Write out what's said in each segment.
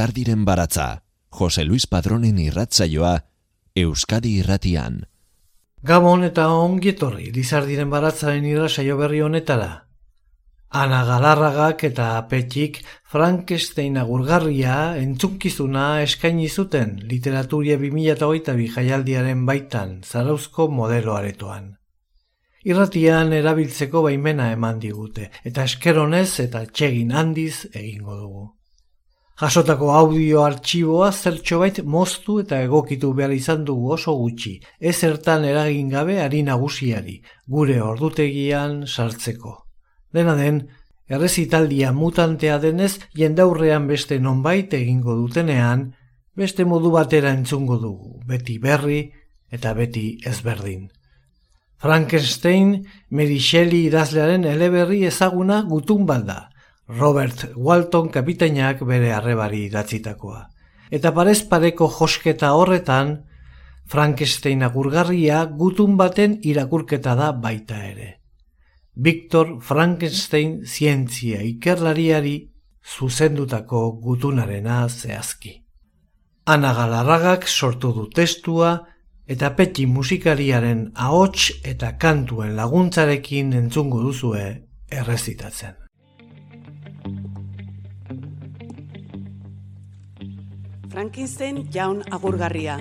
Lizardiren baratza, Jose Luis Padronen irratzaioa, Euskadi irratian. Gabon eta ongietorri, Lizardiren baratzaren irratzaio berri honetara. Ana Galarragak eta Petxik Frankenstein agurgarria entzunkizuna eskaini zuten literaturia 2008 jaialdiaren baitan zarauzko modelo aretoan. Irratian erabiltzeko baimena eman digute, eta eskeronez eta txegin handiz egingo dugu. Jasotako audio artxiboa zertxobait moztu eta egokitu behar izan dugu oso gutxi, ez ertan eragin gabe ari nagusiari, gure ordutegian sartzeko. Dena den, errezitaldia mutantea denez, jendaurrean beste nonbait egingo dutenean, beste modu batera entzungo dugu, beti berri eta beti ezberdin. Frankenstein, Mary Shelley idazlearen eleberri ezaguna gutun bat da, Robert Walton kapitainak bere arrebari idatzitakoa. Eta parez pareko josketa horretan, Frankenstein agurgarria gutun baten irakurketa da baita ere. Victor Frankenstein zientzia ikerlariari zuzendutako gutunarena zehazki. Ana Galarragak sortu du testua eta peti musikariaren ahots eta kantuen laguntzarekin entzungo duzue errezitatzen. Frankenstein jaun agurgarria.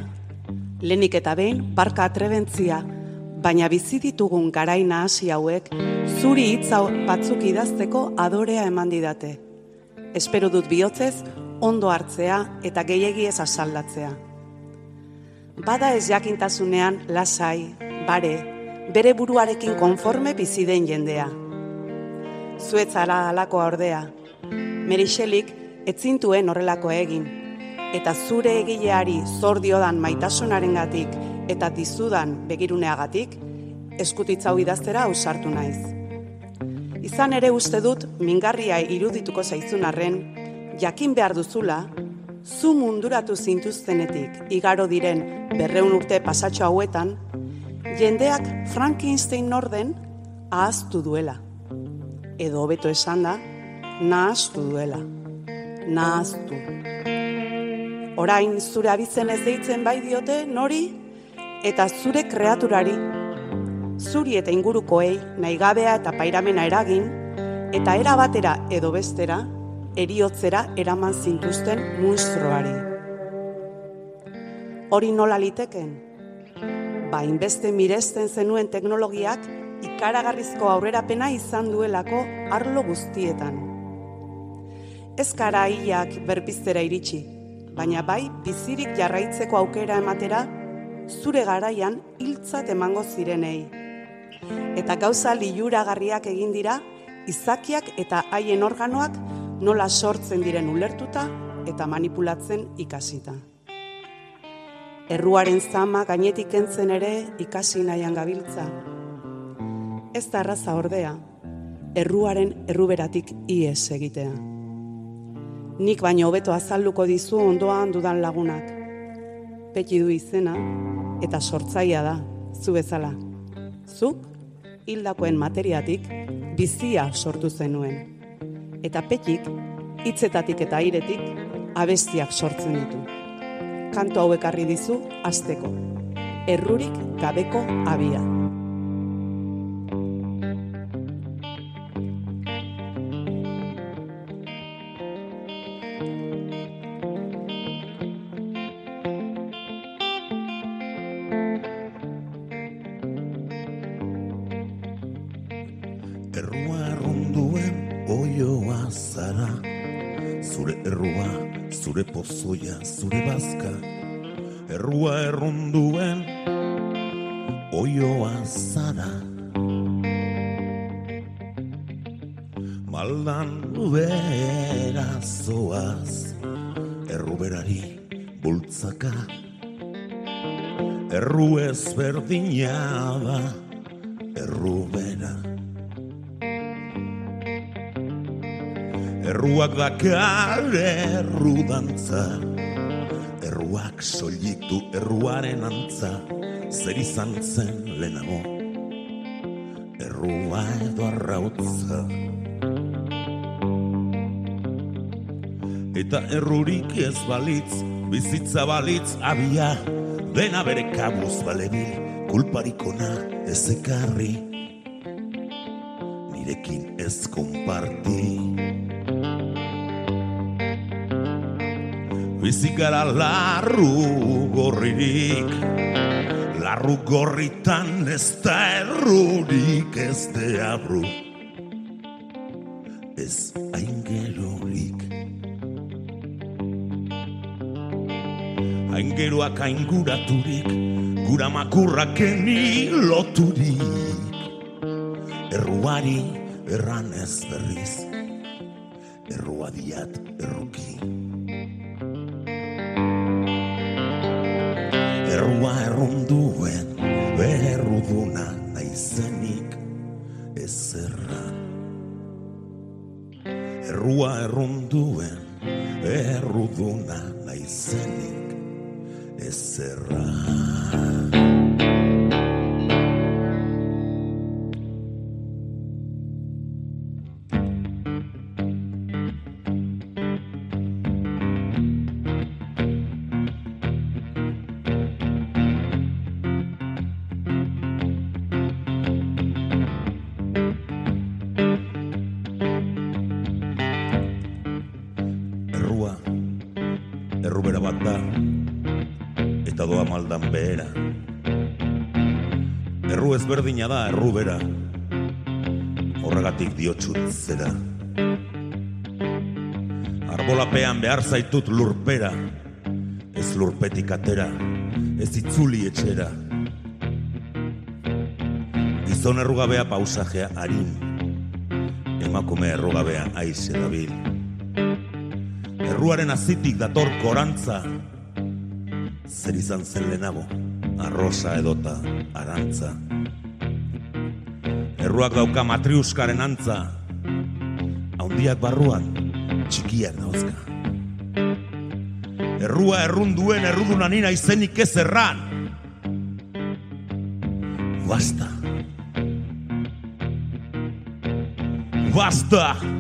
Lenik eta behin barka atrebentzia, baina bizi ditugun garaina hasi hauek zuri hitza batzuk idazteko adorea eman didate. Espero dut bihotzez ondo hartzea eta gehiegi ez asaldatzea. Bada ez jakintasunean lasai, bare, bere buruarekin konforme bizi den jendea. Zuetzara alako ordea. Merixelik etzintuen horrelako egin, eta zure egileari zor diodan maitasunarengatik eta dizudan begiruneagatik eskutitzau idaztera ausartu naiz. Izan ere uste dut mingarria irudituko zaizun arren, jakin behar duzula, zu munduratu zintuztenetik igaro diren berreun urte pasatxo hauetan, jendeak Frankenstein norden ahaztu duela. Edo hobeto esan da, nahaztu duela. Nahaztu orain zure abitzen ez deitzen bai diote nori eta zure kreaturari zuri eta ingurukoei naigabea eta pairamena eragin eta era batera edo bestera eriotzera eraman zintuzten munstroari. Hori nola liteken? Ba, inbeste miresten zenuen teknologiak ikaragarrizko aurrerapena izan duelako arlo guztietan. Ez kara berpiztera iritsi, baina bai bizirik jarraitzeko aukera ematera zure garaian hiltzat emango zirenei. Eta gauza liuragarriak egin dira izakiak eta haien organoak nola sortzen diren ulertuta eta manipulatzen ikasita. Erruaren zama gainetik entzen ere ikasi nahian gabiltza. Ez da arraza ordea, erruaren erruberatik ies egitea nik baino hobeto azalduko dizu ondoan dudan lagunak. Peki du izena eta sortzaia da, zu bezala. Zuk hildakoen materiatik bizia sortu zenuen. Eta petik hitzetatik eta airetik abestiak sortzen ditu. Kanto hauek harri dizu asteko. Errurik gabeko abia. Dakar errudantza Erruak soilik du erruaren antza Zer izan zen lehenago? Errua edo arrautza. Eta errurik ez balitz, bizitza balitz abia, dena bere kabuz balebil, kulparikona ez ekarri, nirekin ez konparti. Bizikara larru gorririk, larru gorritan ez da errurik ez deabru, ez aingerorik. Aingeroak ainguraturik, gura makurrak eni loturik. Erruari erran ez berriz, erruadiat erruki. Errunduen, berruduna naizenik ezerran. Errua errunduen, berruduna naizenik ezerran. Ezberdina da, errubera, horregatik diotxut zera. Arbolapean behar zaitut lurpera, ez lurpetik atera, ez itzuli etxera. Gizon errugabea pausajea harin, emakume errugabea aize dabil. Erruaren azitik dator korantza, zer izan zen lehenago, arrosa edota arantza. Erruak dauka matriuskaren antza, haundiak barruan, txikiak dauzka. Errua errun duen erruduna nina izenik ez erran. Basta. Basta.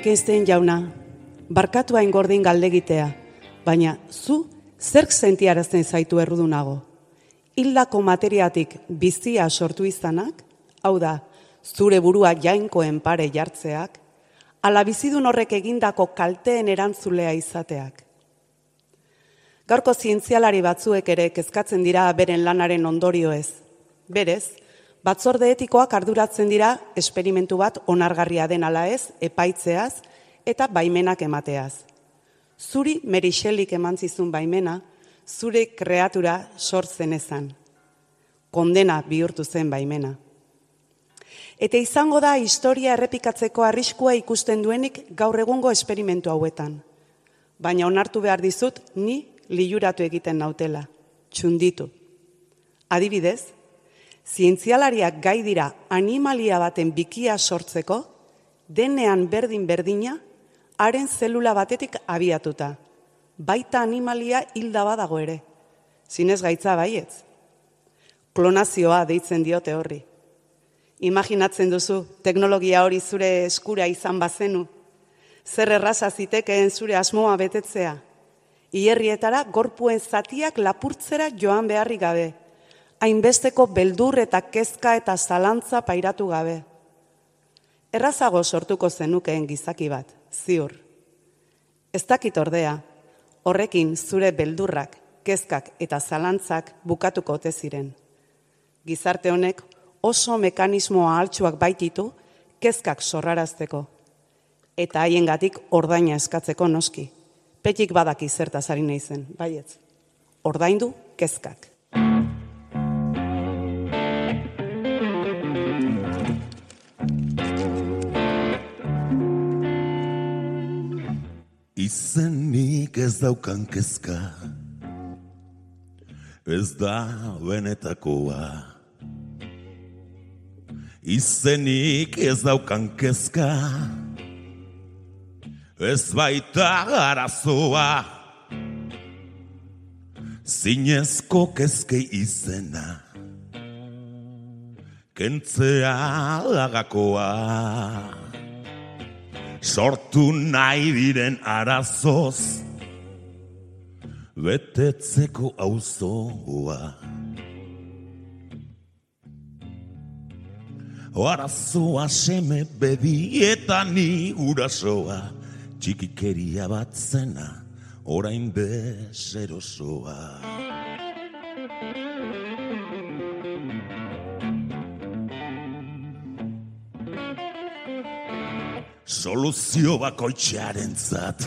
Frankenstein jauna, barkatu hain gordin galdegitea, baina zu zerk sentiarazten zaitu errudunago? Hildako materiatik bizia sortu izanak, hau da, zure burua jainkoen pare jartzeak, ala bizidun horrek egindako kalteen erantzulea izateak. Gaurko zientzialari batzuek ere kezkatzen dira beren lanaren ondorio ez. Berez, batzorde etikoak arduratzen dira esperimentu bat onargarria den ala ez, epaitzeaz eta baimenak emateaz. Zuri merixelik eman zizun baimena, zure kreatura sortzen ezan. Kondena bihurtu zen baimena. Eta izango da historia errepikatzeko arriskua ikusten duenik gaur egungo esperimentu hauetan. Baina onartu behar dizut, ni liuratu egiten nautela, txunditu. Adibidez, zientzialariak gai dira animalia baten bikia sortzeko, denean berdin berdina, haren zelula batetik abiatuta. Baita animalia hilda badago ere. Zinez gaitza baietz. Klonazioa deitzen diote horri. Imaginatzen duzu, teknologia hori zure eskura izan bazenu. Zer erraza zitekeen zure asmoa betetzea. Ierrietara gorpuen zatiak lapurtzera joan beharri gabe. Hainbesteko beldur eta kezka eta zalantza pairatu gabe. Errazago sortuko zenukeen gizaki bat, ziur. Ez dakit ordea, horrekin zure beldurrak, kezkak eta zalantzak bukatuko ote ziren. Gizarte honek oso mekanismoa altxuak baititu kezkak sorrarazteko. Eta haiengatik ordaina eskatzeko noski. Petik badaki zertaz ari naizen, baietz. Ordaindu kezkak. Izenik ez daukan kezka Ez da benetakoa Izenik ez daukan kezka Ez baita arazoa Zinezko kezkei izena Kentzea agakoa sortu nahi diren arazoz. Betetzeko auzoa. Arazoa seme bedietan ni urasoa. Txikikeria bat zena orain bezerosoa soluzio bakoitxearen zat.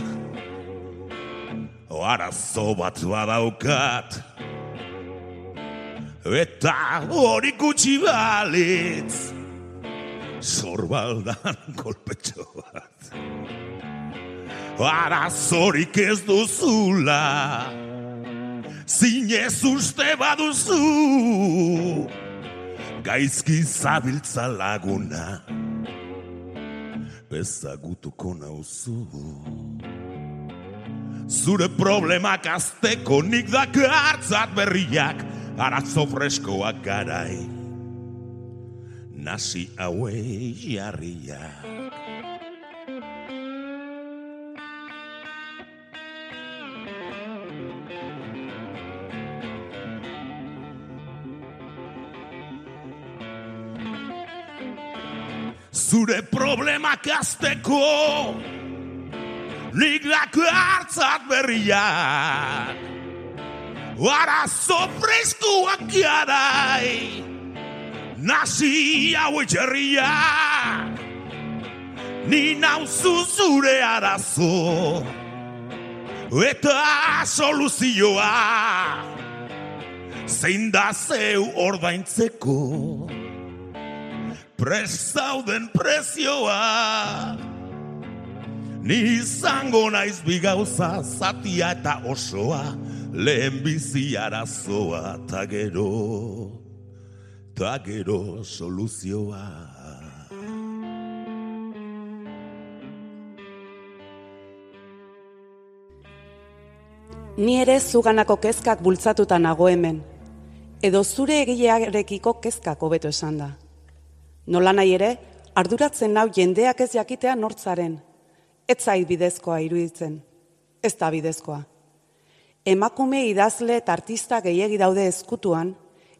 Arazo bat badaukat. Eta hori gutxi balitz. Zorbaldan kolpetxo bat. Arazorik ez duzula. Zinez uste baduzu. Gaizki zabiltza laguna ezagutuko nauzu Zure problemak azteko nik dakartzat berriak Arazo freskoak garai. Nasi hauei jarriak zure problemak azteko. Nik lako hartzat berriak arazo freskoak jarai. Nasi hau etxerriak ni nauzu zure arazo. Eta soluzioa. Zein da zeu ordaintzeko prestauden prezioa Ni izango naiz bigauza zatia eta osoa Lehen bizi arazoa ta gero Ta gero soluzioa Ni ere zuganako kezkak bultzatuta nago hemen edo zure egilearekiko kezkak hobeto esan da. Nola nahi ere, arduratzen nau jendeak ez jakitea nortzaren. Ez zait bidezkoa iruditzen. Ez da bidezkoa. Emakume idazle eta artista gehiegi daude ezkutuan,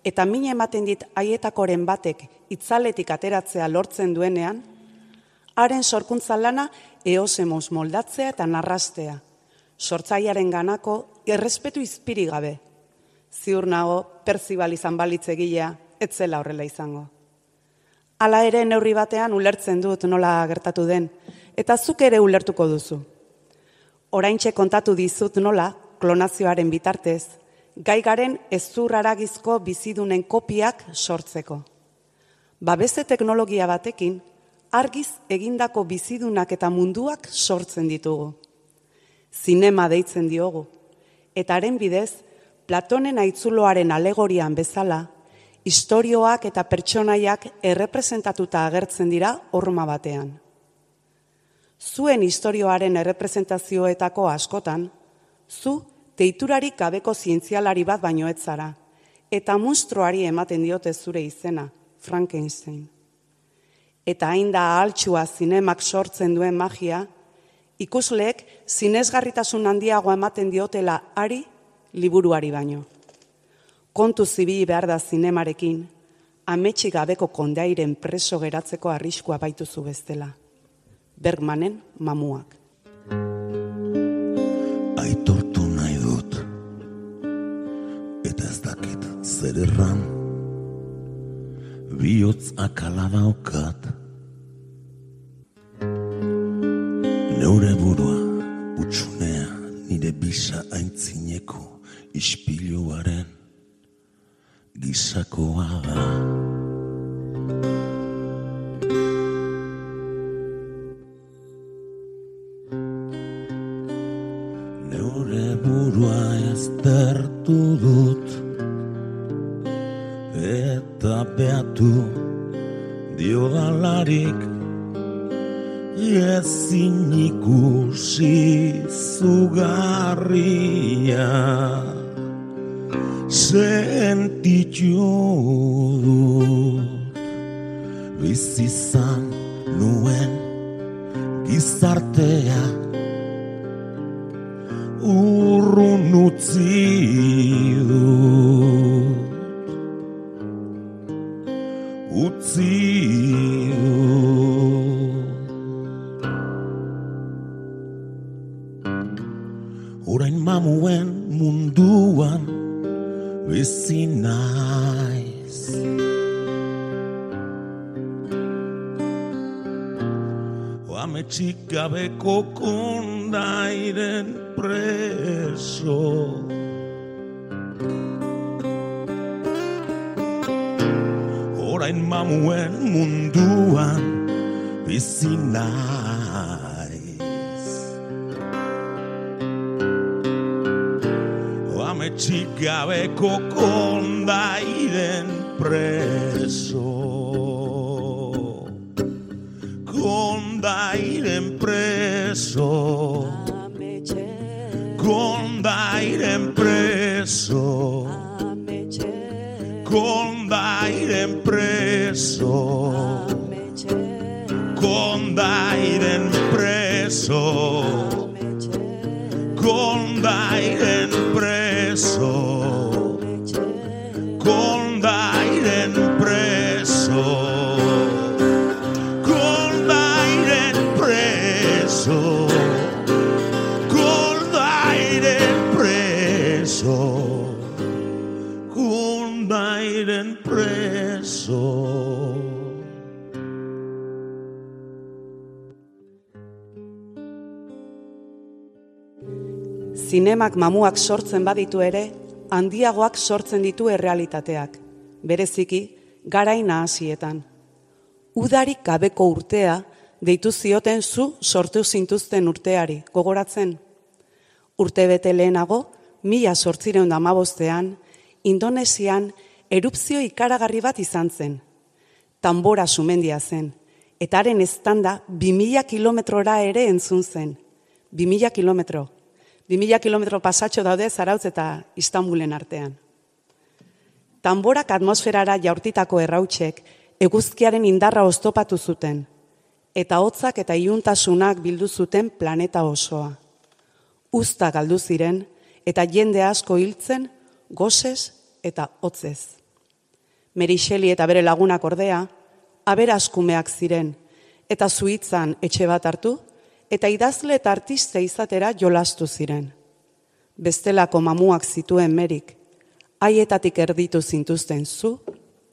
eta mine ematen dit haietakoren batek itzaletik ateratzea lortzen duenean, haren sorkuntza lana eosemos moldatzea eta narrastea. Sortzaiaren ganako errespetu izpiri gabe. Ziur nago, perzibal izan balitze gilea, etzela horrela izango. Hala ere neurri batean ulertzen dut nola gertatu den, eta zuk ere ulertuko duzu. Oraintxe kontatu dizut nola, klonazioaren bitartez, gai garen ezurraragizko bizidunen kopiak sortzeko. Babeste teknologia batekin, argiz egindako bizidunak eta munduak sortzen ditugu. Zinema deitzen diogu, eta haren bidez, Platonen aitzuloaren alegorian bezala, istorioak eta pertsonaiak errepresentatuta agertzen dira horma batean. Zuen istorioaren errepresentazioetako askotan, zu teiturarik gabeko zientzialari bat baino ez zara, eta mustroari ematen diote zure izena, Frankenstein. Eta hain da altxua zinemak sortzen duen magia, ikusleek zinezgarritasun handiago ematen diotela ari liburuari baino kontu zibili behar da zinemarekin, ametsi gabeko kondairen preso geratzeko arriskua baituzu bestela. Bergmanen mamuak. Aitortu nahi dut, eta ez dakit zer erran, bihotz akala daukat, neure burua, utxunea, nire bisa aintzineko, ispiluaren, gizakoa da. Ametsik gabeko kondairen preso. Kondairen preso Zinemak mamuak sortzen baditu ere, handiagoak sortzen ditu errealitateak, bereziki garain nahasietan. Udarik gabeko urtea deitu zioten zu sortu zintuzten urteari, gogoratzen. Urte bete lehenago, mila sortzireun damabostean, Indonesian erupzio ikaragarri bat izan zen. Tambora sumendia zen, eta haren estanda 2000 kilometrora ere entzun zen. 2000 kilometro. 2000 kilometro pasatxo daude Zarautz eta Istanbulen artean. Tamborak atmosferara jaurtitako errautsek eguzkiaren indarra oztopatu zuten, eta hotzak eta iuntasunak bildu zuten planeta osoa. Uzta galdu ziren, eta jende asko hiltzen, gozez eta hotzez. Merixeli eta bere lagunak ordea, aberaskumeak ziren, eta zuitzan etxe bat hartu, eta idazle eta artista izatera jolastu ziren. Bestelako mamuak zituen merik, haietatik erditu zintuzten zu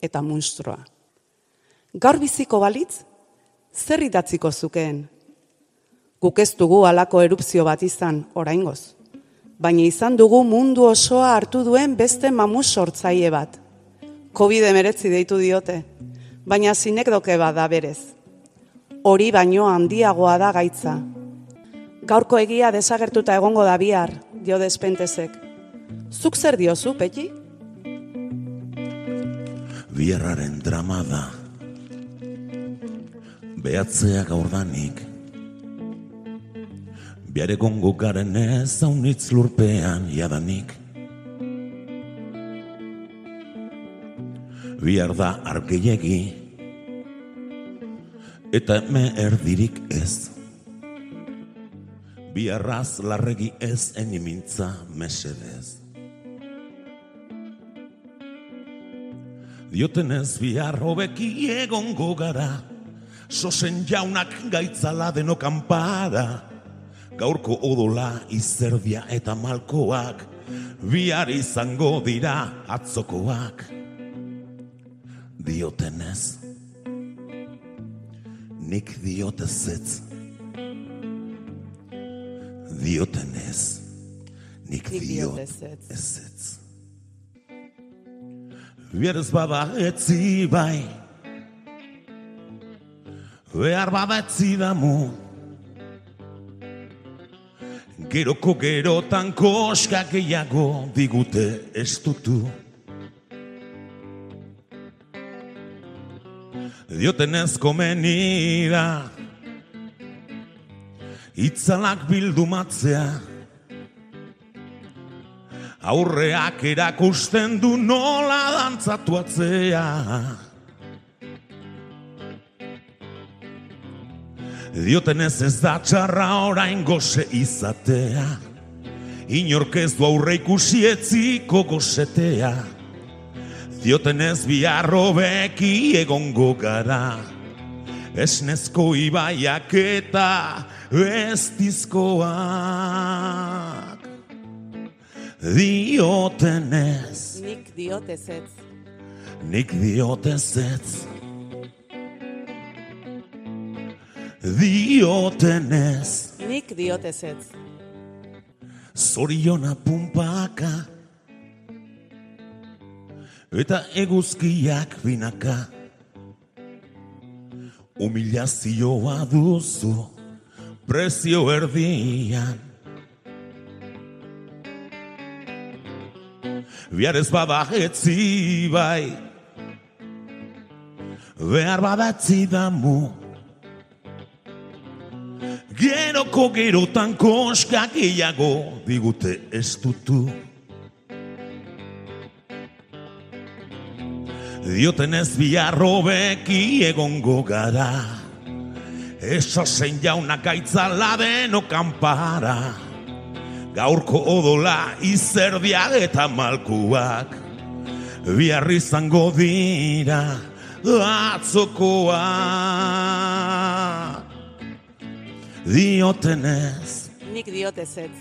eta munstroa. Gaur biziko balitz, zer idatziko zukeen? Guk ez dugu alako erupzio bat izan oraingoz, baina izan dugu mundu osoa hartu duen beste mamu sortzaile bat. covid emeretzi deitu diote, baina zinekdoke bat da berez. Hori baino handiagoa da gaitza. Gaurko egia desagertuta egongo da bihar, dio despentezek. Zuk zer diozu, Peti? Biarraren drama da Behatzea gaurdanik Biare gongo garen ez haunitz lurpean jadanik Bihar da argeiegi Eta eme erdirik ez. Biarraz larregi ez enimintza mesedez. Diotenez bihar hobeki egongo gara. Sosen jaunak gaitzala deno kanpara Gaurko odola izerdia eta malkoak. Bihar izango dira atzokoak. Diotenez Nik diotezetz Diotenez Nik Nik diot diotezetz. ezetz Bierz bada etzi bai Behar bada etzi damu Geroko gerotan koska gehiago digute ez Diotenez komeni da Itzalak bildumatzea Aurreak erakusten du nola dantzatuatzea Diotenez ez da txarra orain goze izatea. Inork ez du aurre etziko gozetea Diotenez biharro beki egongo gara Esnezko ibaiak eta ez dizkoak Diotenez Nik diotezetz. Nik diotezetz Diotenez Nik diotezetz. Zoriona pumpaka Eta eguzkiak binaka. Humilazioa duzu Prezio erdian. Bihar ez bada etzi bai. Behar badatzi damu. Geroko gerotan koska gehiago digute ez Diotenez biharro beki egongo gara. Eso zen jauna gaitzala deno kanpara. Gaurko odola izerdia eta malkuak. Biarri izango dira atzokoak. Diotenez, Nik diotezetz.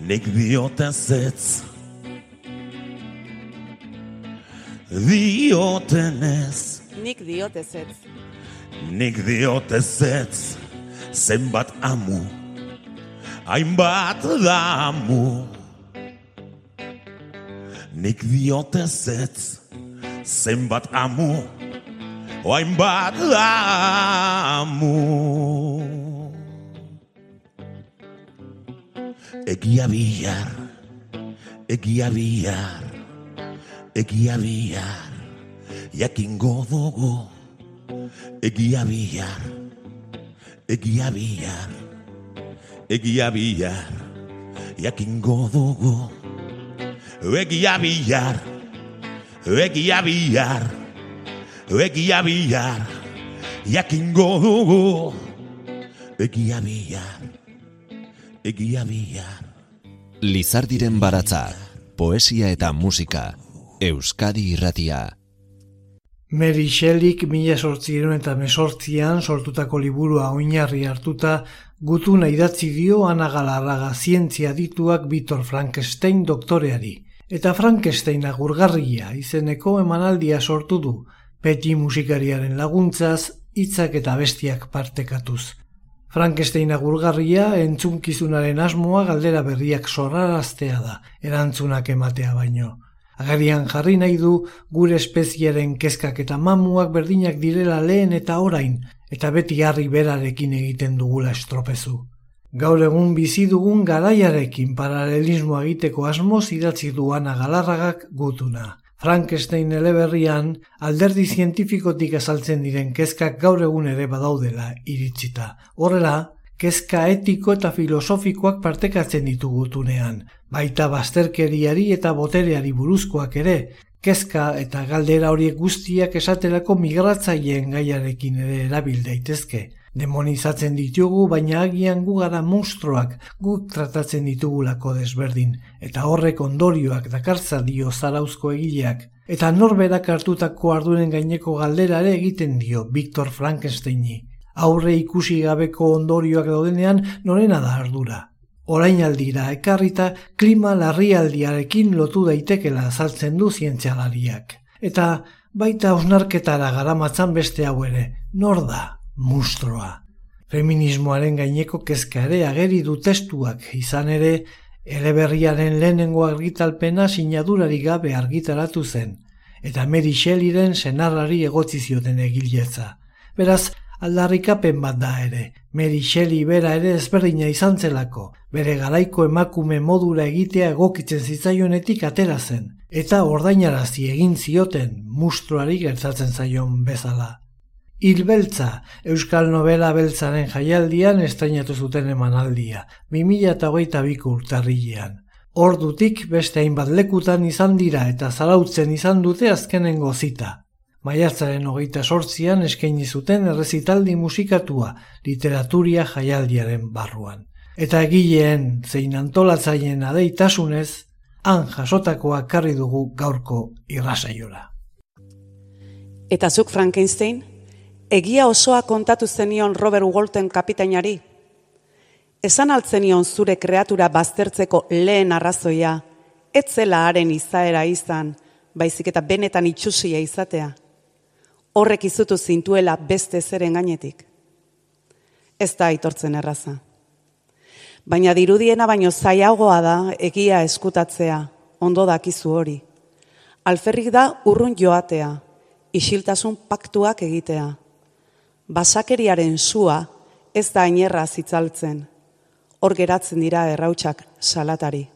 nik diotezetz. Diotenez, Nik diotezetz. nik diotezetz. Zenbat amu, hainbat damu. Nik diotezetz. Zenbat amu, hainbat damu. Egia bihar, egia bihar, egia bihar, jakingo dugu. Egia bihar, egia bihar, egia bihar, jakingo dugu. Egia bihar, egia bihar, egia bihar, jakingo dugu. Egia bihar, egia bihar. Lizardiren baratza, poesia eta musika, Euskadi irratia. Mary Shelleyk mila sortziren eta mesortzian sortutako liburua oinarri hartuta gutuna idatzi dio Ana Galarraga zientzia dituak Victor Frankenstein doktoreari. Eta Frankenstein agurgarria izeneko emanaldia sortu du, beti musikariaren laguntzaz, hitzak eta bestiak partekatuz. Frankenstein agurgarria entzunkizunaren asmoa galdera berriak sorraraztea da, erantzunak ematea baino. Agarian jarri nahi du gure espeziaren kezkak eta mamuak berdinak direla lehen eta orain, eta beti harri berarekin egiten dugula estropezu. Gaur egun bizi dugun garaiarekin paralelismoa egiteko asmoz idatzi duana galarragak gutuna. Frankenstein eleberrian alderdi zientifikotik azaltzen diren kezkak gaur egun ere badaudela iritsita. Horrela, kezka etiko eta filosofikoak partekatzen ditu gutunean, baita bazterkeriari eta botereari buruzkoak ere, kezka eta galdera horiek guztiak esaterako migratzaileen gaiarekin ere erabil daitezke. Demonizatzen ditugu, baina agian gu gara monstruak guk tratatzen ditugulako desberdin, eta horrek ondorioak dakartza dio zarauzko egileak, eta norberak hartutako arduren gaineko galdera ere egiten dio Victor Frankensteini. Aurre ikusi gabeko ondorioak daudenean norena da ardura. Orain aldira ekarrita klima larrialdiarekin lotu daitekela azaltzen du zientzialariak. Eta baita ausnarketara garamatzan beste hau ere, nor da? mustroa. Feminismoaren gaineko kezka ere ageri du testuak, izan ere, eleberriaren lehenengo argitalpena sinadurari gabe argitaratu zen, eta Mary Shelleyren senarrari egotzi zioten egiletza. Beraz, Aldarrikapen bat da ere, Mary Shelley bera ere ezberdina izan zelako, bere garaiko emakume modura egitea egokitzen zitzaionetik atera zen, eta ordainarazi egin zioten mustroari gertatzen zaion bezala. Hilbeltza, Euskal Novela Beltzaren jaialdian estainatu zuten emanaldia, 2008 urtarrilean. Ordutik beste hainbat lekutan izan dira eta zarautzen izan dute azkenengo zita. Maiatzaren hogeita sortzian eskaini zuten errezitaldi musikatua literaturia jaialdiaren barruan. Eta egileen zein antolatzaien adeitasunez, han jasotakoa karri dugu gaurko irrasaiora. Eta zuk Frankenstein, egia osoa kontatu zenion Robert Walton kapitainari, esan altzenion zure kreatura baztertzeko lehen arrazoia, etzela haren izaera izan, baizik eta benetan itxusia izatea. Horrek izutu zintuela beste zeren gainetik. Ez da aitortzen erraza. Baina dirudiena baino zaiagoa da egia eskutatzea, ondo dakizu hori. Alferrik da urrun joatea, isiltasun paktuak egitea. Basakeriaren sua ez da ainerra zitzaltzen, hor geratzen dira errautsak salatari.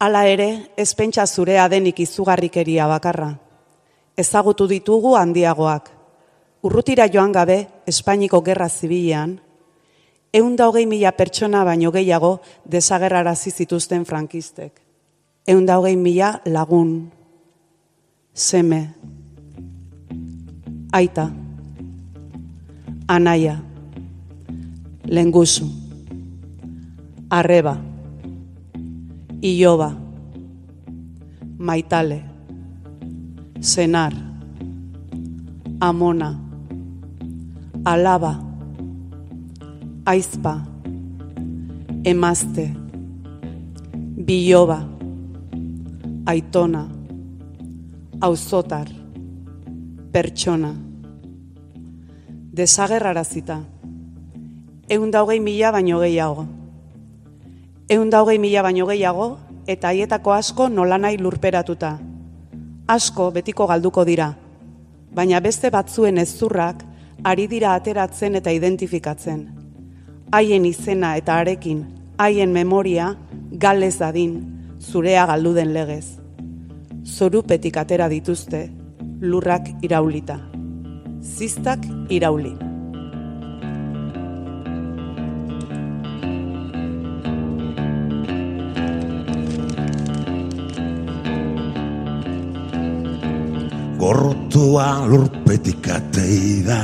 Hala ere, ez pentsa zurea denik izugarrikeria bakarra. Ezagutu ditugu handiagoak. Urrutira joan gabe, Espainiko gerra zibilean, eun da hogei mila pertsona baino gehiago desagerrara zituzten frankistek. Eun da hogei mila lagun, seme, aita, anaia, lenguzu arreba, iloba, maitale, senar, amona, alaba, aizpa, emazte, biloba, aitona, auzotar, pertsona, desagerrarazita, egun daugei mila baino gehiago. Egun daugei mila baino gehiago, eta haietako asko nolanai lurperatuta. Asko betiko galduko dira, baina beste batzuen ezurrak ari dira ateratzen eta identifikatzen. Haien izena eta arekin, haien memoria, galez dadin, zurea galdu den legez. Zorupetik atera dituzte, lurrak iraulita. Zistak irauli. Gorrotua lurpetik atei da.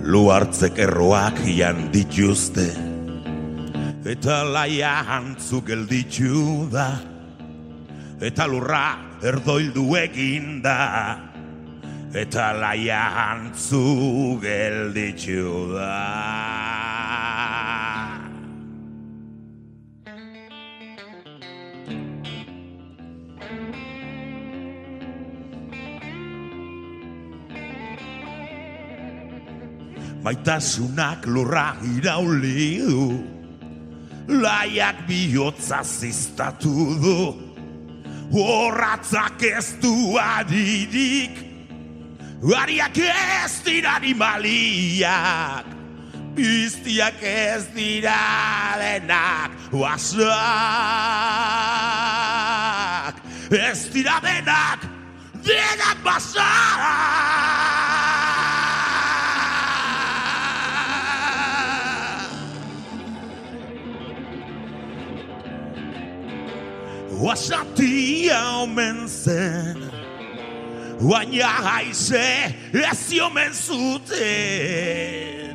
Lu hartzek erroak ian dituzte. Eta laia hantzu gelditzu da. Eta lurra erdoildu egin da. Eta laia hantzu gelditzu da maitasunak lurra irauli du. Laiak bihotza ziztatu du. Horratzak ez du adirik. Ariak ez dira animaliak. Biztiak ez dira denak wasak ez dira denak. Denak basak Oasatia omen zen Baina haize ez omen zuten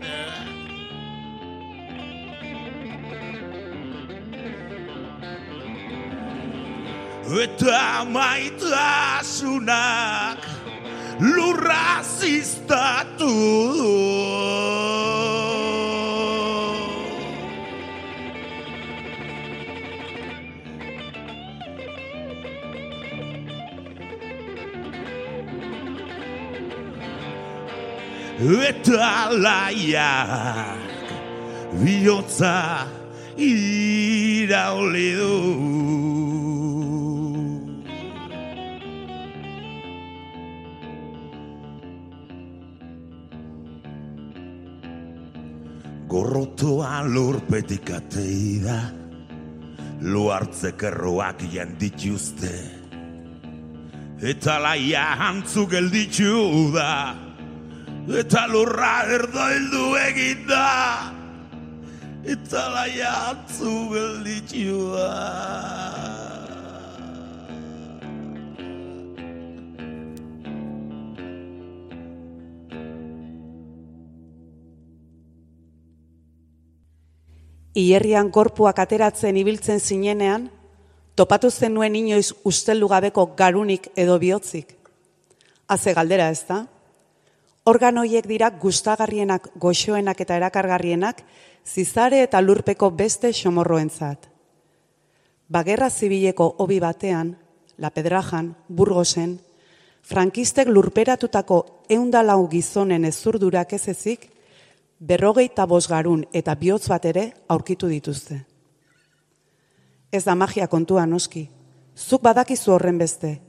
Eta maitasunak lurra ziztatu eta laiak bihotza irauli du. gorrotoa lurpetik atei da, luartzek erroak jandituzte, eta laia hantzu gelditzu da, eta lurra erdoildu egin da, eta laia hantzu gelditzu da. Ierrian gorpuak ateratzen ibiltzen zinenean, topatu zenuen inoiz usteldu gabeko garunik edo bihotzik. Haze galdera ez da? Organoiek dira gustagarrienak, goxoenak eta erakargarrienak, zizare eta lurpeko beste xomorroentzat. Bagerra zibileko hobi batean, La Pedrajan, Burgosen, frankistek lurperatutako eundalau gizonen ezurdurak ez ezik, berrogeita bosgarun eta bihotz bat ere aurkitu dituzte. Ez da magia kontua noski, zuk badakizu horren beste,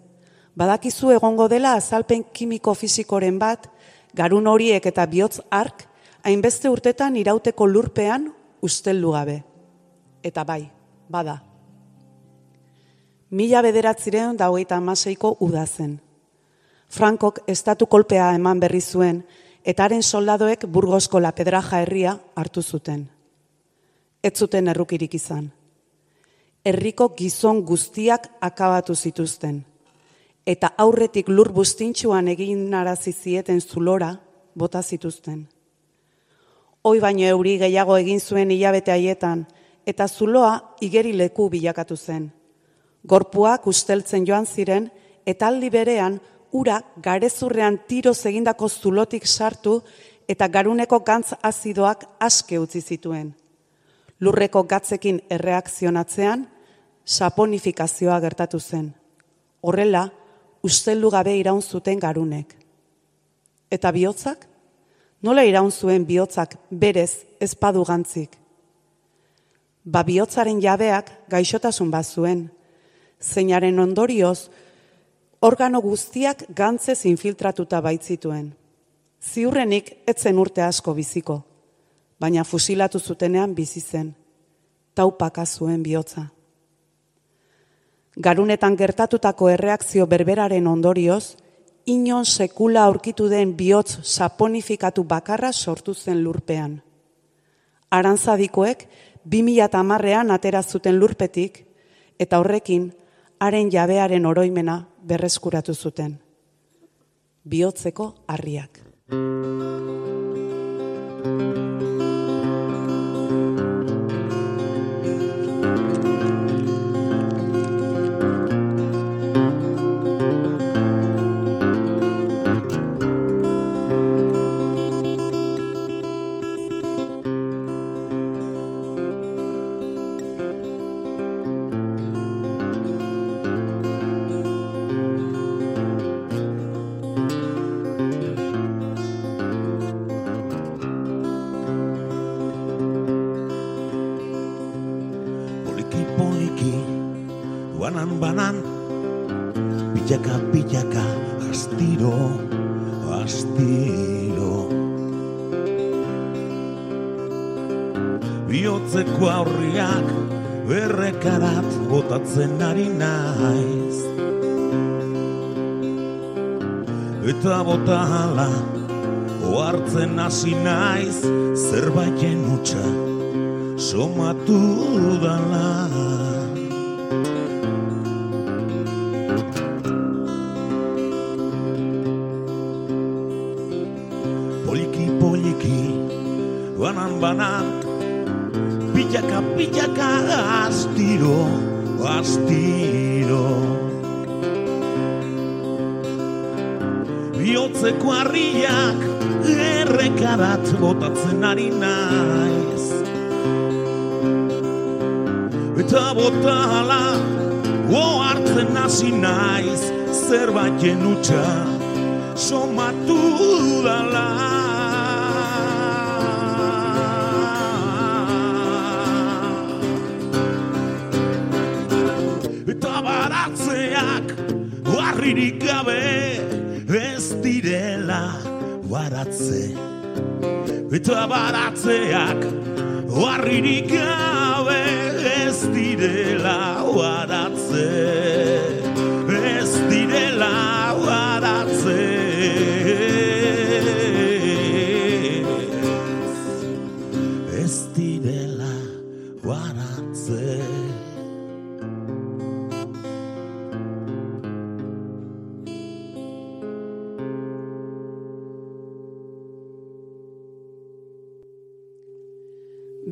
badakizu egongo dela azalpen kimiko fizikoren bat, garun horiek eta bihotz ark, hainbeste urtetan irauteko lurpean usteldu gabe. Eta bai, bada. Mila bederatzirean da hogeita amaseiko udazen. Frankok estatu kolpea eman berri zuen, eta haren soldadoek burgozko la pedraja herria hartu zuten. Ez zuten errukirik izan. Herriko gizon guztiak akabatu zituzten. Eta aurretik lur bustintxuan egin narazi zieten zulora bota zituzten. Hoi baino euri gehiago egin zuen hilabete haietan, eta zuloa igeri leku bilakatu zen. Gorpuak usteltzen joan ziren, eta aldi berean ura garezurrean tiro egindako zulotik sartu eta garuneko gantz azidoak aske utzi zituen. Lurreko gatzekin erreakzionatzean, saponifikazioa gertatu zen. Horrela, usteldu gabe iraun zuten garunek. Eta bihotzak? Nola iraun zuen bihotzak berez ezpadu gantzik? Ba bihotzaren jabeak gaixotasun bat zuen. Zeinaren ondorioz, organo guztiak gantzez infiltratuta baitzituen. Ziurrenik etzen urte asko biziko, baina fusilatu zutenean bizi zen, taupaka zuen bihotza. Garunetan gertatutako erreakzio berberaren ondorioz, inon sekula aurkitu den bihotz saponifikatu bakarra sortu zen lurpean. Arantzadikoek, 2008an atera zuten lurpetik, eta horrekin, haren jabearen oroimena berreskuratu zuten. Biotzeko harriak. botatzen ari naiz. Eta bota hala Oartzen hasi naiz. Zerbaiten utxa Somatu dala ari naiz Eta botala oartzen hasi naiz Zerbait genutxa somatu dala eta baratzeak Harririk gara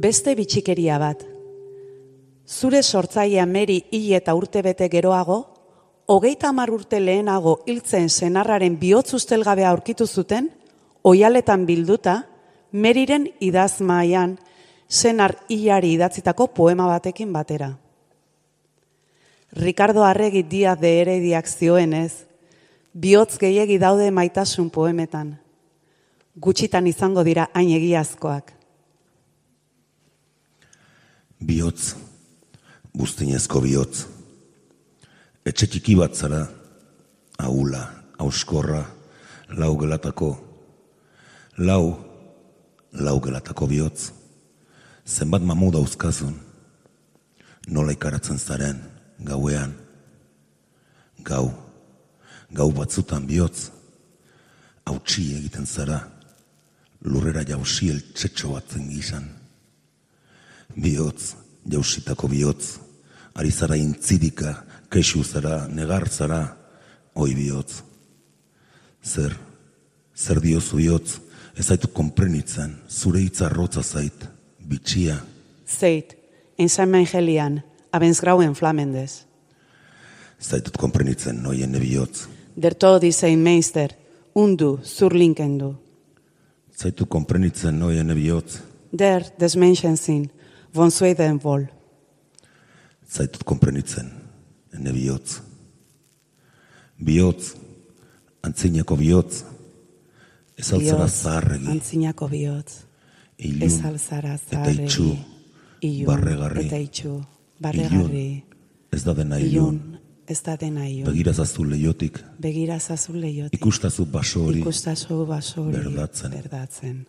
Beste bitxikeria bat. Zure sortzaia meri hil eta urte bete geroago, hogeita hamar urte lehenago hiltzen senarraren bihotz ustelgabea aurkitu zuten, oialetan bilduta, meriren idazmaian senar hilari idatzitako poema batekin batera. Ricardo Arregi Diaz de Herediak zioenez, bihotz gehiegi daude maitasun poemetan. Gutxitan izango dira hain egiazkoak. Biotz, buztinezko bihotz. Etxe txiki bat zara, ahula, auskorra, lau gelatako, lau, lau gelatako bihotz. Zenbat mamu dauzkazun, nola ikaratzen zaren, gauean, gau, gau batzutan bihotz, hautsi egiten zara, lurrera jausi eltsetxo batzen gizan bihotz, jausitako bihotz, ari zara intzidika, kexu zara, negar zara, oi bihotz. Zer, zer diozu bihotz, ez zaitu konprenitzen, zure hitza arrotza zait, bitxia, Zeit, in San Mengelian, abensgrauen flamendez. zaitut konprenitzen noien bihotz, Der todi zein meister, undu, zurlinkendu. zaitu konprenitzen noien bihotz, Der des Menschen zin, von Sweden wol. zaitut konprenitzen ene bihotz. Bihotz, antzinako bihotz, ez altzara Bihotz, zaharregi, Antzinako bihotz. ilun, Ez alzara eta zaharregi. itxu, ilun, barregarri. Eta itxu, barregarri. ez da dena ilun, Ilun, ez da dena ilun. begira zazu leiotik, Begira zazu leiotik. ikustazu baso hori, Ikustazu baso hori. Berdatzen. Berdatzen.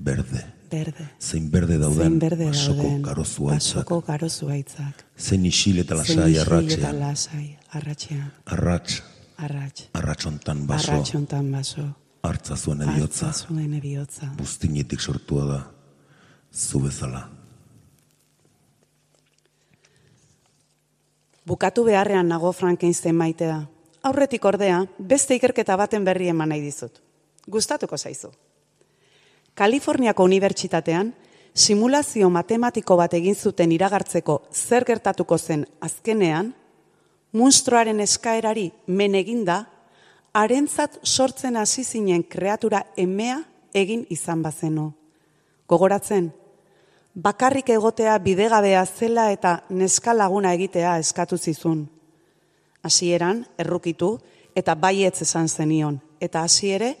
Berde, Berde. zein berde dauden Zein berde basoko dauden. garozu Basoko garozu aitzak. zein isil eta Zein lasai isil Eta arratxean, lasai, arratxean. arratx, Arratx. arratxontan baso, Arratxontan baso. hartza zuen eriotza, Artza zuen ebihotza. buztinetik sortua da, zu bezala. Bukatu beharrean nago Frankenstein maitea. Aurretik ordea, beste ikerketa baten berri eman nahi dizut. Gustatuko zaizu. Kaliforniako unibertsitatean, simulazio matematiko bat egin zuten iragartzeko zer gertatuko zen azkenean, munstroaren eskaerari men eginda, harentzat sortzen hasi zinen kreatura emea egin izan bazenu. Gogoratzen, bakarrik egotea bidegabea zela eta neska laguna egitea eskatu zizun. Hasieran errukitu eta baietz esan zenion, eta hasi ere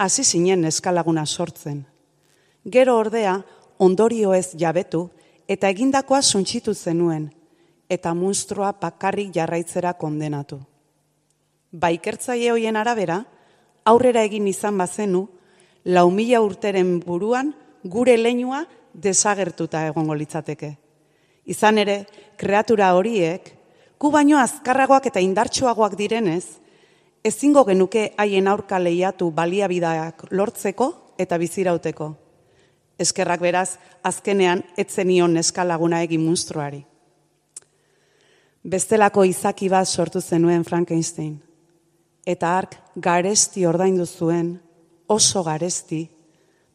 hasi zinen neska laguna sortzen. Gero ordea ondorio ez jabetu eta egindakoa suntsitu zenuen, eta munstroa bakarrik jarraitzera kondenatu. Baikertzaile hoien arabera, aurrera egin izan bazenu, lau mila urteren buruan gure leinua desagertuta egongo litzateke. Izan ere, kreatura horiek, gu baino azkarragoak eta indartsuagoak direnez, ezingo genuke haien aurka lehiatu baliabideak lortzeko eta bizirauteko. Eskerrak beraz, azkenean etzenion neskalaguna egin munstroari. Bestelako izaki bat sortu zenuen Frankenstein. Eta ark garesti ordaindu zuen, oso garesti,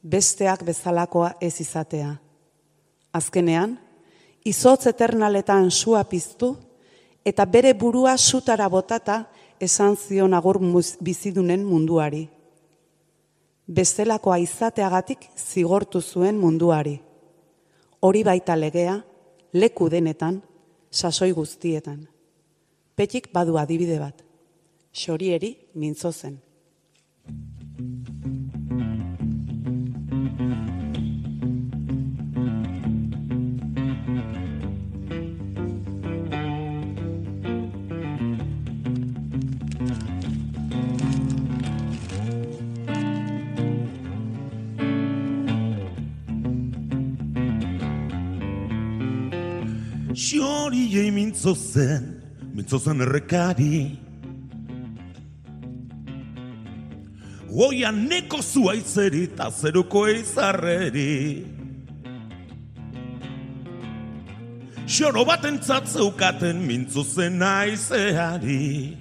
besteak bezalakoa ez izatea. Azkenean, izotz eternaletan sua piztu, eta bere burua sutara botata esan zion agur bizidunen munduari. Bestelakoa izateagatik zigortu zuen munduari. Hori baita legea, leku denetan, sasoi guztietan. Petik badu adibide bat. Xorieri mintzo zen. Xoriei mintzo zen, mintzo zen errekari. Oia neko zuaitzeri eta zeruko eizarreri. Xoro bat entzatzeukaten mintzo zen aizeari.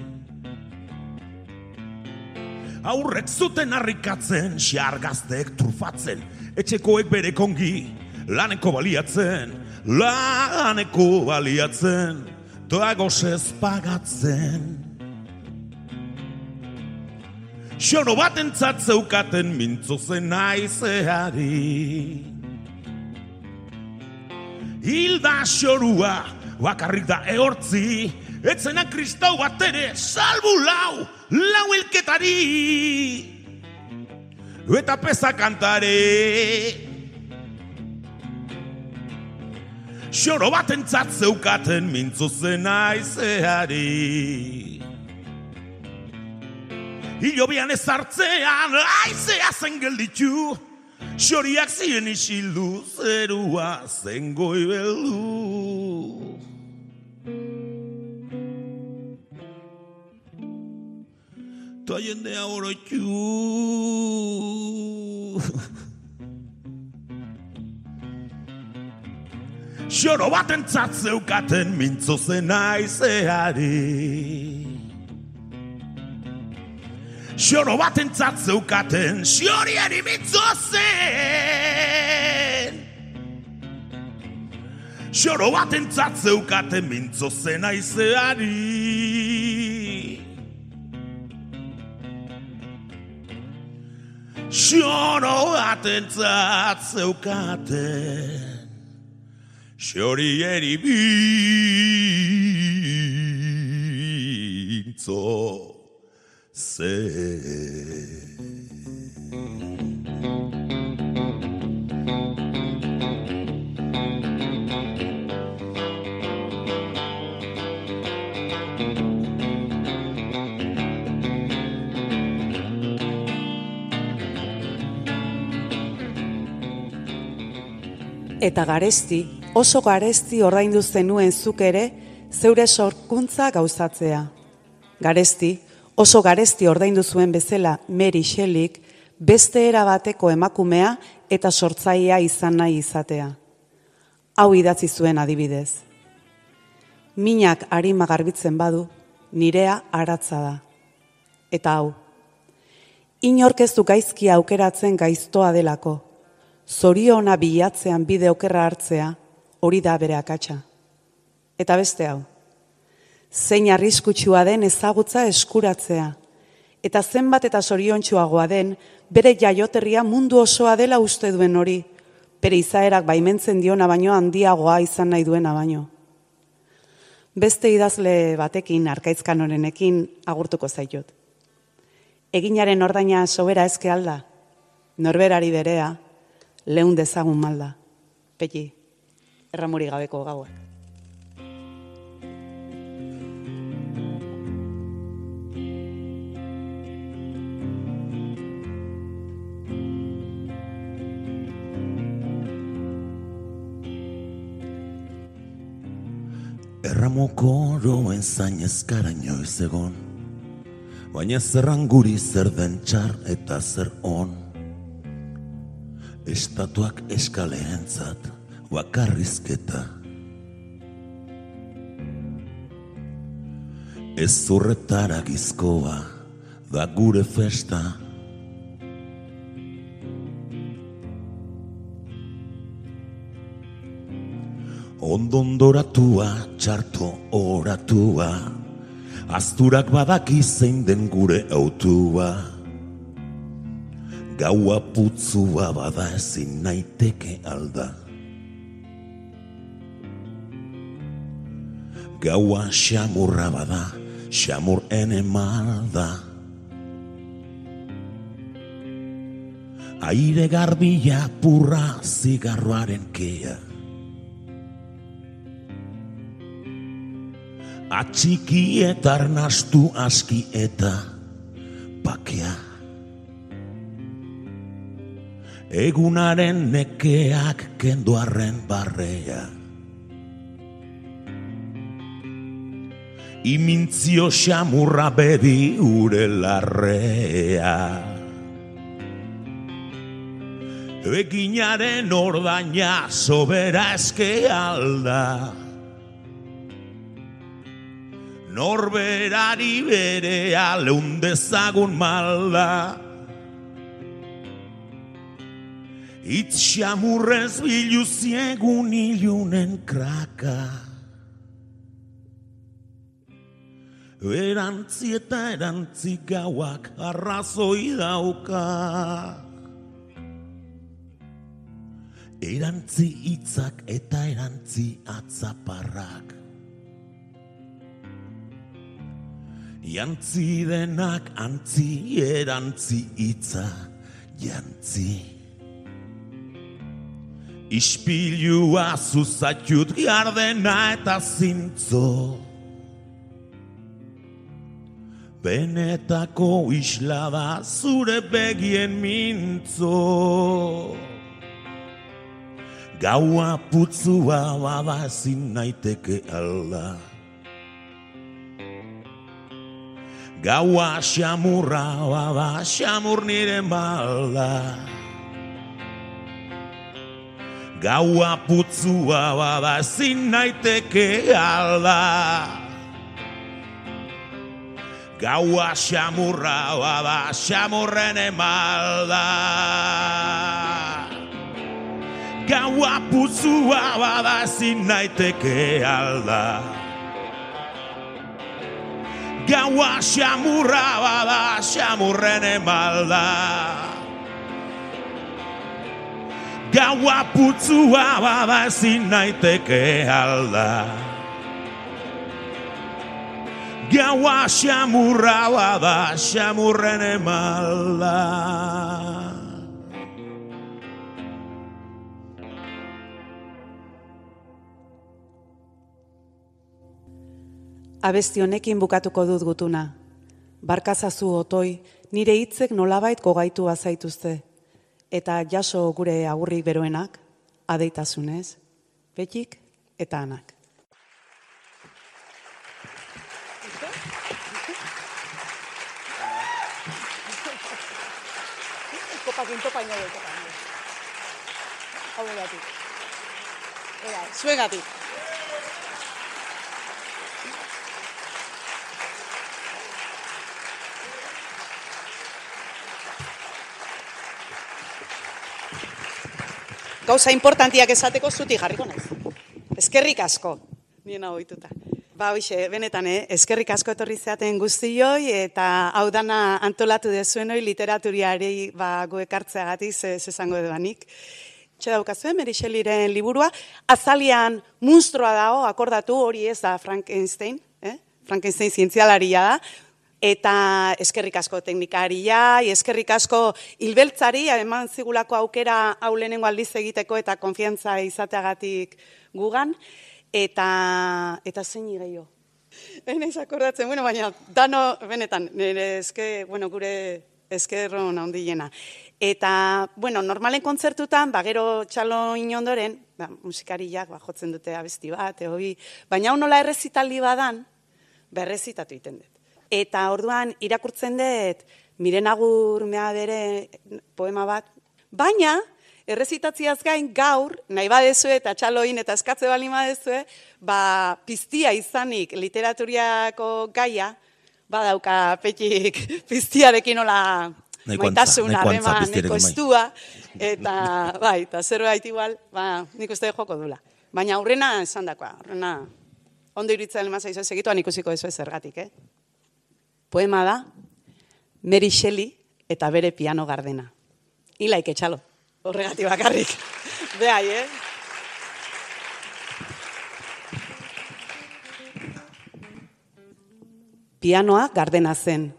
Aurrek zuten harrikatzen, xargaztek trufatzen Etxekoek bere kongi, laneko baliatzen laneko baliatzen, gozez pagatzen. Xono bat entzatzeukaten mintzo zen aizeari. Hilda xorua, bakarrik da eortzi, etzena kristau bat ere, salbu lau, lau elketari. Eta pesa kantare, xoro bat entzat zeukaten mintzu zen aizeari. Hilo bian ez hartzean aizea zen gelditu, xoriak ziren isildu zerua zen goibelu. Ta jendea oroitu. Xoro bat entzatzeukaten mintzo zen aizeari. Xoro bat entzatzeukaten xioriari mintzo zen. Xoro bat entzatzeukaten mintzo zen aizeari. Xoro bat entzatzeukaten Xori eri bintzo ze. Eta garesti, oso garesti ordaindu zenuen zuk ere zeure sorkuntza gauzatzea. Garesti, oso garesti ordaindu zuen bezala Mary Shelleyk beste era bateko emakumea eta sortzailea izan nahi izatea. Hau idatzi zuen adibidez. Minak arima garbitzen badu, nirea aratza da. Eta hau, inorkeztu gaizki aukeratzen gaiztoa delako. Zoriona bilatzean bide okerra hartzea, hori da bere akatsa. Eta beste hau, zein arriskutsua den ezagutza eskuratzea, eta zenbat eta zoriontsuagoa den bere jaioterria mundu osoa dela uste duen hori, bere izaerak baimentzen diona baino handiagoa izan nahi duena baino. Beste idazle batekin, arkaizkan horenekin, agurtuko zaitut. Eginaren ordaina sobera ezke alda, norberari berea, lehun dezagun malda. Peti erramuri gabeko gauak. Erramoko roen zain ezkara inoiz egon Baina zerran guri zer den txar eta zer on Estatuak eskaleentzat bakarrizketa Ez zurretara gizkoa da gure festa. Ondondoratua, txarto oratua. Azturak badaki zein den gure autua. Gaua putzua bada ezin naiteke alda Gaua xamurra bada, xamur ene malda Aire garbila purra zigarroaren kea. Atxiki eta arnastu aski eta pakea. Egunaren nekeak kenduarren barrea imintzio xamurra bedi ure larrea. Eginaren ordaina sobera eske alda. Norberari bere aleundezagun malda. Itz xamurrez biluziegun ilunen kraka. Erantzi eta erantzi gauak arrazoi dauka. Erantzi hitzak eta erantzi atzaparrak. Jantzi denak antzi erantzi hitza jantzi. Ispilua zuzatut gardena eta zintzo Benetako isla da zure begien mintzo. Gaua putzua bada ezin naiteke alda Gaua xamurra bada xamur nire balda Gaua putzua bada ezin naiteke alda Gaua xamurra bada xamurren emalda. Gaua puzua bada ezin naiteke alda. Gaua xamurra bada xamurren emalda. Gaua putzua bada ezin naiteke alda gaua xamurra bada xamurren emalda. Abesti honekin bukatuko dut gutuna. Barkazazu otoi, nire hitzek nolabait gogaitu bazaituzte. Eta jaso gure agurrik beroenak, adeitasunez, betik eta anak. Kopakin topaino dut. Hau egatik. Ega, zuegatik. Gauza importantiak esateko zuti jarriko naiz. Eskerrik asko. Nien hau Ba, hoxe, benetan, eh? eskerrik asko etorri zeaten guztioi, eta hau dana antolatu dezuen hori literaturiari ba, goekartzeagatik ze, zezango edo banik. Txe daukazue, Merixeliren liburua, azalian munstroa dago, akordatu hori ez da Frankenstein, eh? Frankenstein zientzialaria da, eta eskerrik asko teknikaria, eskerrik asko hilbeltzari, eman zigulako aukera hau lehenengo aldiz egiteko eta konfiantza izateagatik gugan eta eta zein gehiago. Baina akordatzen, bueno, baina dano benetan, nire eske, bueno, gure eskerro handiena. Eta, bueno, normalen kontzertutan, ba, gero txalo inondoren, ba, musikariak ba, jotzen dute abesti bat, egobi, baina hau nola errezitaldi badan, berrezitatu iten dut. Eta orduan irakurtzen dut, miren agur mea bere poema bat, baina errezitatziaz gain gaur, nahi badezue eta txaloin eta eskatze bali badezue, ba, piztia izanik literaturiako gaia, badauka petik piztiarekin hola maitasuna, bema, neko estua, eta, bai, eta zerbait igual, ba, nik uste joko dula. Baina aurrena esan dakoa, aurrena, ondo iritzen lema zaizu segituan ikusiko ez zergatik, eh? Poema da, Mary Shelley eta bere piano gardena. Ilaik etxalo horregati bakarrik. Behai, eh? Pianoa gardena zen.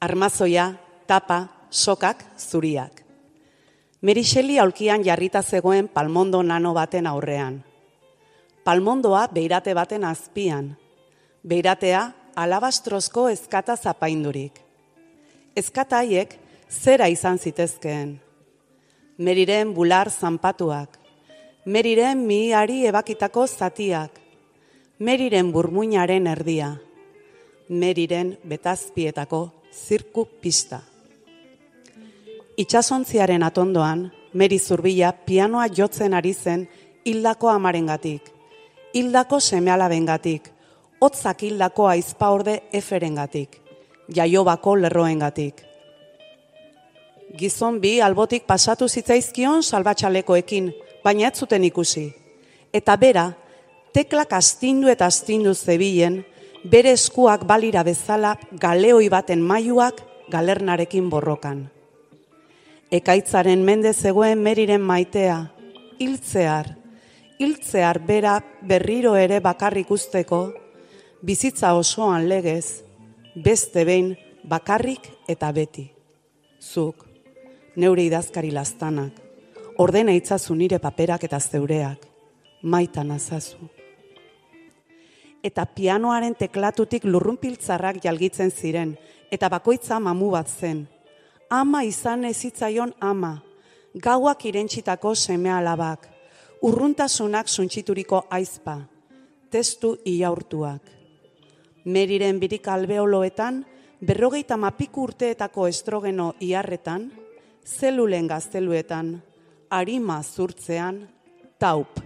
Armazoia, tapa, sokak, zuriak. Merixeli aulkian jarrita zegoen palmondo nano baten aurrean. Palmondoa beirate baten azpian. Beiratea alabastrozko ezkata zapaindurik. Ezkataiek zera izan zitezkeen meriren bular zanpatuak, meriren miari ebakitako zatiak, meriren burmuinaren erdia, meriren betazpietako zirku pista. Itxasontziaren atondoan, meri zurbila pianoa jotzen ari zen hildako amarengatik, hildako semealabengatik, hotzak hildako aizpaorde eferengatik, jaiobako lerroengatik. Gizon bi albotik pasatu zitzaizkion salbatxalekoekin, baina ez zuten ikusi. Eta bera, teklak astindu eta astindu zebilen, bere eskuak balira bezala galeoi baten mailuak galernarekin borrokan. Ekaitzaren mende zegoen meriren maitea, hiltzear, hiltzear bera berriro ere bakarrik usteko, bizitza osoan legez, beste behin bakarrik eta beti. Zuk, neure idazkari lastanak, ordena itzazu nire paperak eta zeureak, maitan azazu. Eta pianoaren teklatutik lurrunpiltzarrak jalgitzen ziren, eta bakoitza mamu bat zen. Ama izan ezitzaion ama, gauak irentsitako seme alabak, urruntasunak suntxituriko aizpa, testu iaurtuak. Meriren birik albeoloetan, berrogeita mapiku urteetako estrogeno iarretan, zelulen gazteluetan, arima zurtzean, taup.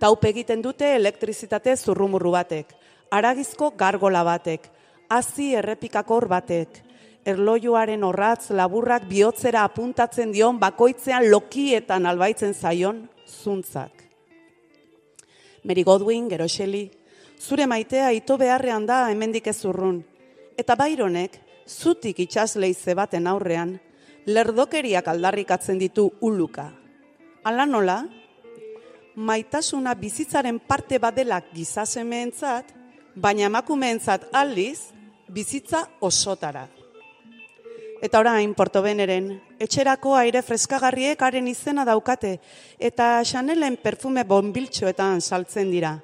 Taup egiten dute elektrizitate zurrumurru batek, aragizko gargola batek, hazi errepikakor batek, erlojuaren horratz laburrak bihotzera apuntatzen dion bakoitzean lokietan albaitzen zaion zuntzak. Mary Godwin, gero zure maitea ito beharrean da hemendik ez urrun, eta baironek, zutik itxasleize baten aurrean, lerdokeriak aldarrikatzen ditu uluka. Ala nola, maitasuna bizitzaren parte badelak gizasemeentzat, baina emakumeentzat aldiz bizitza osotara. Eta orain, Porto Beneren, etxerako aire freskagarriek haren izena daukate, eta Chanelen perfume bonbiltxoetan saltzen dira.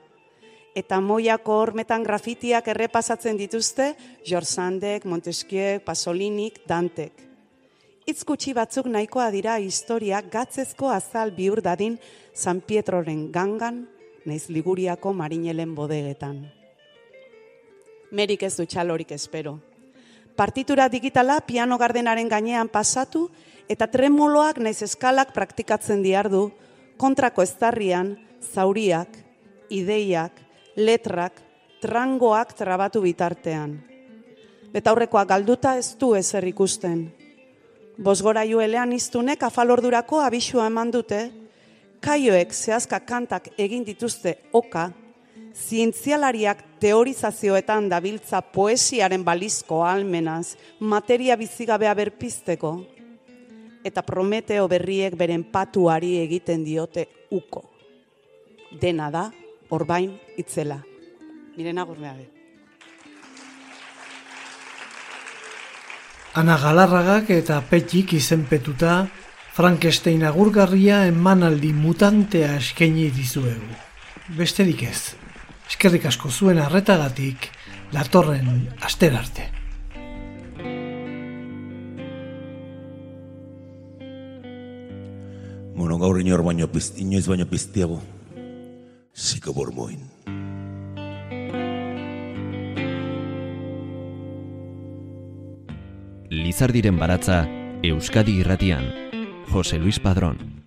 Eta moiako hormetan grafitiak errepasatzen dituzte, Jorsandek, Montesquieu, Pasolinik, Dantek hitz gutxi batzuk nahikoa dira historia gatzezko azal bihur dadin San Pietroren gangan, naiz Liguriako marinelen bodegetan. Merik ez du txalorik espero. Partitura digitala piano gardenaren gainean pasatu eta tremoloak naiz eskalak praktikatzen diardu kontrako eztarrian, zauriak, ideiak, letrak, trangoak trabatu bitartean. Betaurrekoak galduta ez du ezer ikusten. Bosgora joelean iztunek afalordurako abisua eman dute, kaioek zehazka kantak egin dituzte oka, zientzialariak teorizazioetan dabiltza poesiaren balizko almenaz, materia bizigabea berpizteko, eta prometeo berriek beren patuari egiten diote uko. Dena da, orbain itzela. Miren agurreare. Ana Galarragak eta Petik izenpetuta Frankenstein agurgarria emanaldi mutantea eskaini dizuegu. Besterik ez. Eskerrik asko zuen arretagatik datorren asterarte. Bueno, gaur inor baino, inoiz baino piztiago. Ziko bormoin. Lizardiren baratza Euskadi Irratian. Jose Luis Padrón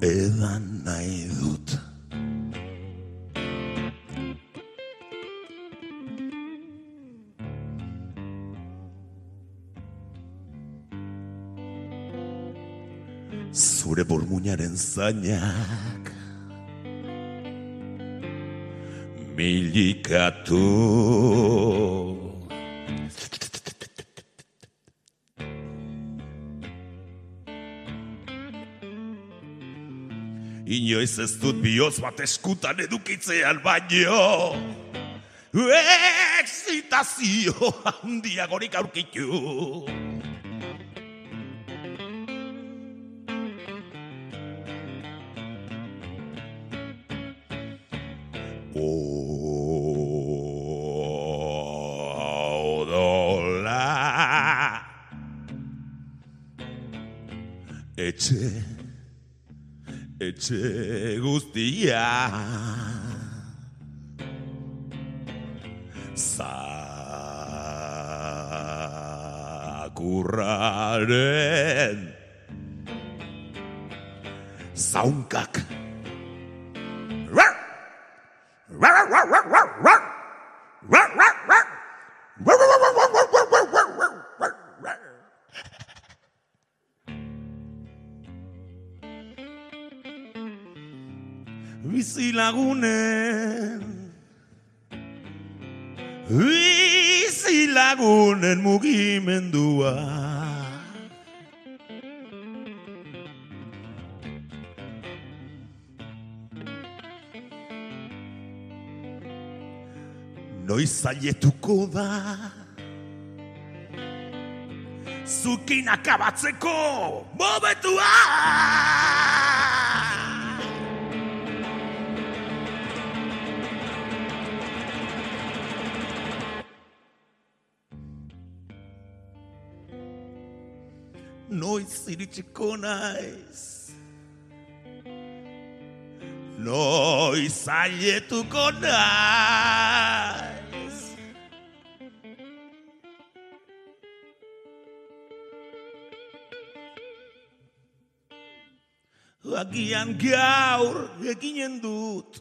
Edan nahi dut. zure burmuñaren zainak milikatu ez dut bioz bat eskutan edukitzean baino Exitazio handiagorik aurkitu Etxe guztia Noiz aietuko da. Zukin akabatzeko Mobetua Noiz iritsiko naiz? Noiz aietuko naiz Agian gaur eginen dut.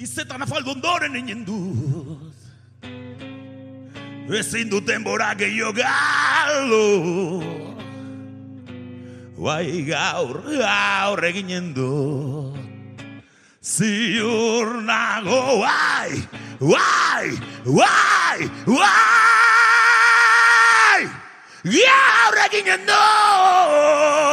Izetan afaldu ondoren eginen dut. Ezin duten bora gehiago galdu. Bai gaur, gaur eginen dut. Ziur nago, bai, bai, bai, bai. Gaur eginen dut